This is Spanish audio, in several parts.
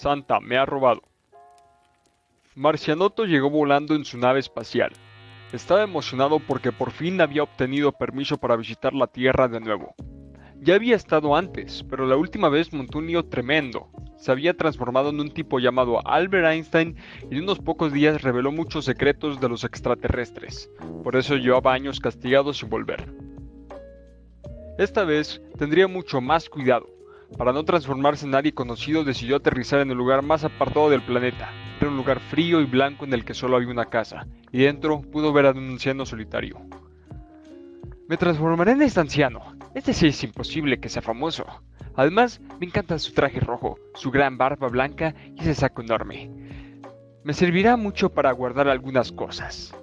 Santa me ha robado. Marcianoto llegó volando en su nave espacial. Estaba emocionado porque por fin había obtenido permiso para visitar la Tierra de nuevo. Ya había estado antes, pero la última vez montó un lío tremendo. Se había transformado en un tipo llamado Albert Einstein y en unos pocos días reveló muchos secretos de los extraterrestres. Por eso llevaba años castigado sin volver. Esta vez tendría mucho más cuidado. Para no transformarse en nadie conocido, decidió aterrizar en el lugar más apartado del planeta. Era un lugar frío y blanco en el que solo había una casa, y dentro pudo ver a un anciano solitario. Me transformaré en este anciano. Este sí es imposible que sea famoso. Además, me encanta su traje rojo, su gran barba blanca y ese saco enorme. Me servirá mucho para guardar algunas cosas.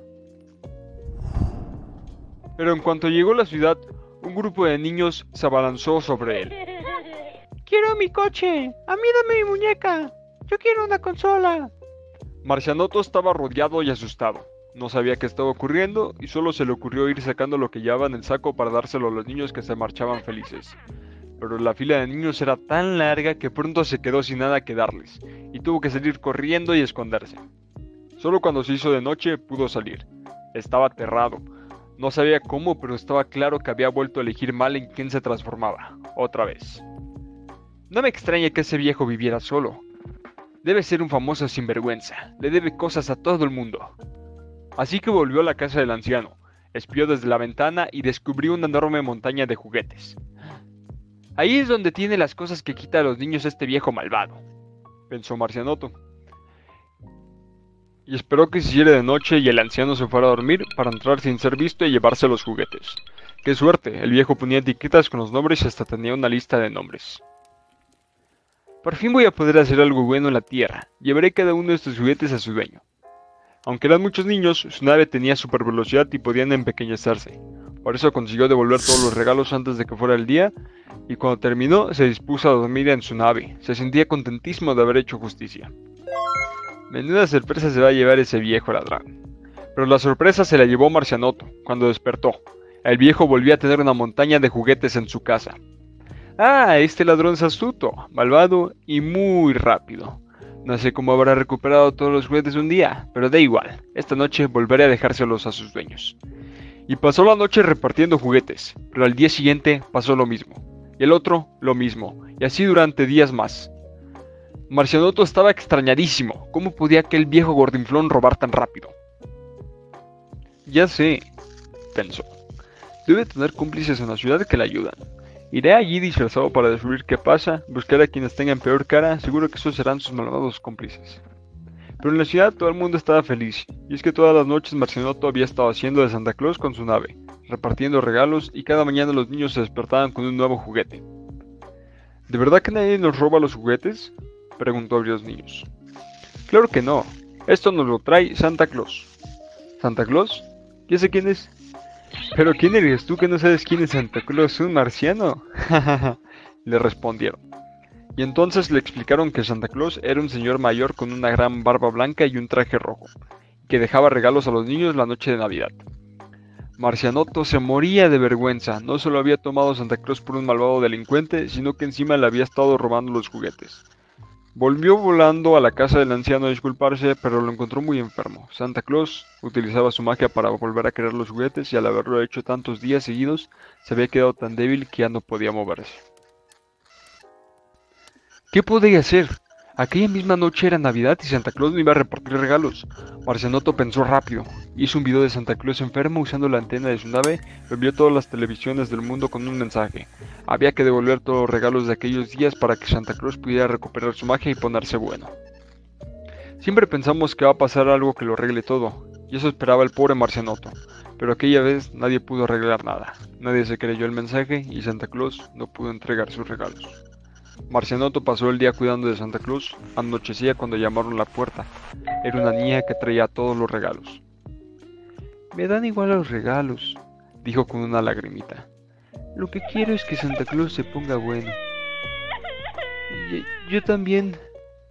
Pero en cuanto llegó a la ciudad, un grupo de niños se abalanzó sobre él. Quiero mi coche. A mí dame mi muñeca. Yo quiero una consola. Marcianoto estaba rodeado y asustado. No sabía qué estaba ocurriendo y solo se le ocurrió ir sacando lo que llevaba en el saco para dárselo a los niños que se marchaban felices. Pero la fila de niños era tan larga que pronto se quedó sin nada que darles y tuvo que salir corriendo y esconderse. Solo cuando se hizo de noche pudo salir. Estaba aterrado. No sabía cómo, pero estaba claro que había vuelto a elegir mal en quién se transformaba, otra vez. No me extraña que ese viejo viviera solo. Debe ser un famoso sinvergüenza, le debe cosas a todo el mundo. Así que volvió a la casa del anciano, espió desde la ventana y descubrió una enorme montaña de juguetes. Ahí es donde tiene las cosas que quita a los niños este viejo malvado, pensó Marcianoto. Y esperó que se hiciera de noche y el anciano se fuera a dormir para entrar sin ser visto y llevarse los juguetes. ¡Qué suerte! El viejo ponía etiquetas con los nombres y hasta tenía una lista de nombres. Por fin voy a poder hacer algo bueno en la Tierra. Llevaré cada uno de estos juguetes a su dueño. Aunque eran muchos niños, su nave tenía super velocidad y podían empequeñecerse. Por eso consiguió devolver todos los regalos antes de que fuera el día, y cuando terminó se dispuso a dormir en su nave. Se sentía contentísimo de haber hecho justicia. Menuda sorpresa se va a llevar ese viejo ladrón. Pero la sorpresa se la llevó Marcianoto, cuando despertó. El viejo volvía a tener una montaña de juguetes en su casa. Ah, este ladrón es astuto, malvado y muy rápido. No sé cómo habrá recuperado todos los juguetes un día, pero da igual. Esta noche volveré a dejárselos a sus dueños. Y pasó la noche repartiendo juguetes, pero al día siguiente pasó lo mismo. Y el otro, lo mismo. Y así durante días más. Marcianoto estaba extrañadísimo. ¿Cómo podía aquel viejo gordinflón robar tan rápido? Ya sé, pensó. Debe tener cómplices en la ciudad que le ayudan. Iré allí disfrazado para descubrir qué pasa, buscar a quienes tengan peor cara, seguro que esos serán sus malvados cómplices. Pero en la ciudad todo el mundo estaba feliz, y es que todas las noches Marcianoto había estado haciendo de Santa Claus con su nave, repartiendo regalos y cada mañana los niños se despertaban con un nuevo juguete. ¿De verdad que nadie nos roba los juguetes? preguntó a los niños. Claro que no, esto nos lo trae Santa Claus. ¿Santa Claus? ¿Ya sé quién es? ¿Pero quién eres tú que no sabes quién es Santa Claus? ¿Un marciano? le respondieron. Y entonces le explicaron que Santa Claus era un señor mayor con una gran barba blanca y un traje rojo, que dejaba regalos a los niños la noche de Navidad. Marcianoto se moría de vergüenza, no solo había tomado Santa Claus por un malvado delincuente, sino que encima le había estado robando los juguetes. Volvió volando a la casa del anciano a disculparse, pero lo encontró muy enfermo. Santa Claus utilizaba su magia para volver a crear los juguetes y al haberlo hecho tantos días seguidos, se había quedado tan débil que ya no podía moverse. ¿Qué podía hacer? Aquella misma noche era Navidad y Santa Claus no iba a repartir regalos. Marcianoto pensó rápido. Hizo un video de Santa Claus enfermo usando la antena de su nave y envió todas las televisiones del mundo con un mensaje. Había que devolver todos los regalos de aquellos días para que Santa Claus pudiera recuperar su magia y ponerse bueno. Siempre pensamos que va a pasar algo que lo arregle todo, y eso esperaba el pobre Marcianoto. Pero aquella vez nadie pudo arreglar nada. Nadie se creyó el mensaje y Santa Claus no pudo entregar sus regalos. Marcianoto pasó el día cuidando de Santa Claus. Anochecía cuando llamaron a la puerta. Era una niña que traía todos los regalos. Me dan igual los regalos, dijo con una lagrimita. Lo que quiero es que Santa Claus se ponga bueno. Y, yo también,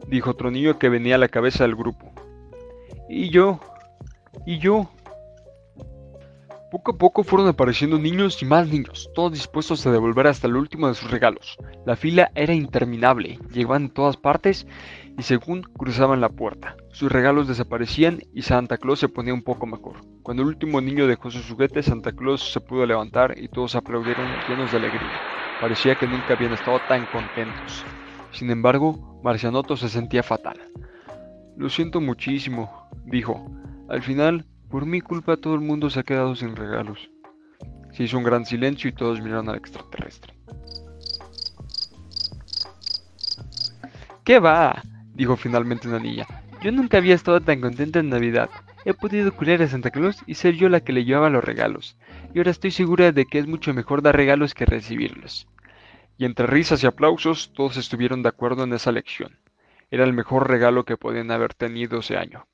dijo otro niño que venía a la cabeza del grupo. Y yo, y yo. Poco a poco fueron apareciendo niños y más niños, todos dispuestos a devolver hasta el último de sus regalos. La fila era interminable, llegaban en todas partes y según cruzaban la puerta, sus regalos desaparecían y Santa Claus se ponía un poco mejor. Cuando el último niño dejó sus juguetes, Santa Claus se pudo levantar y todos aplaudieron llenos de alegría. Parecía que nunca habían estado tan contentos. Sin embargo, Marcianoto se sentía fatal. Lo siento muchísimo, dijo. Al final, por mi culpa todo el mundo se ha quedado sin regalos. Se hizo un gran silencio y todos miraron al extraterrestre. ¿Qué va? dijo finalmente una niña. Yo nunca había estado tan contenta en Navidad. He podido curar a Santa Claus y ser yo la que le llevaba los regalos. Y ahora estoy segura de que es mucho mejor dar regalos que recibirlos. Y entre risas y aplausos, todos estuvieron de acuerdo en esa lección. Era el mejor regalo que podían haber tenido ese año.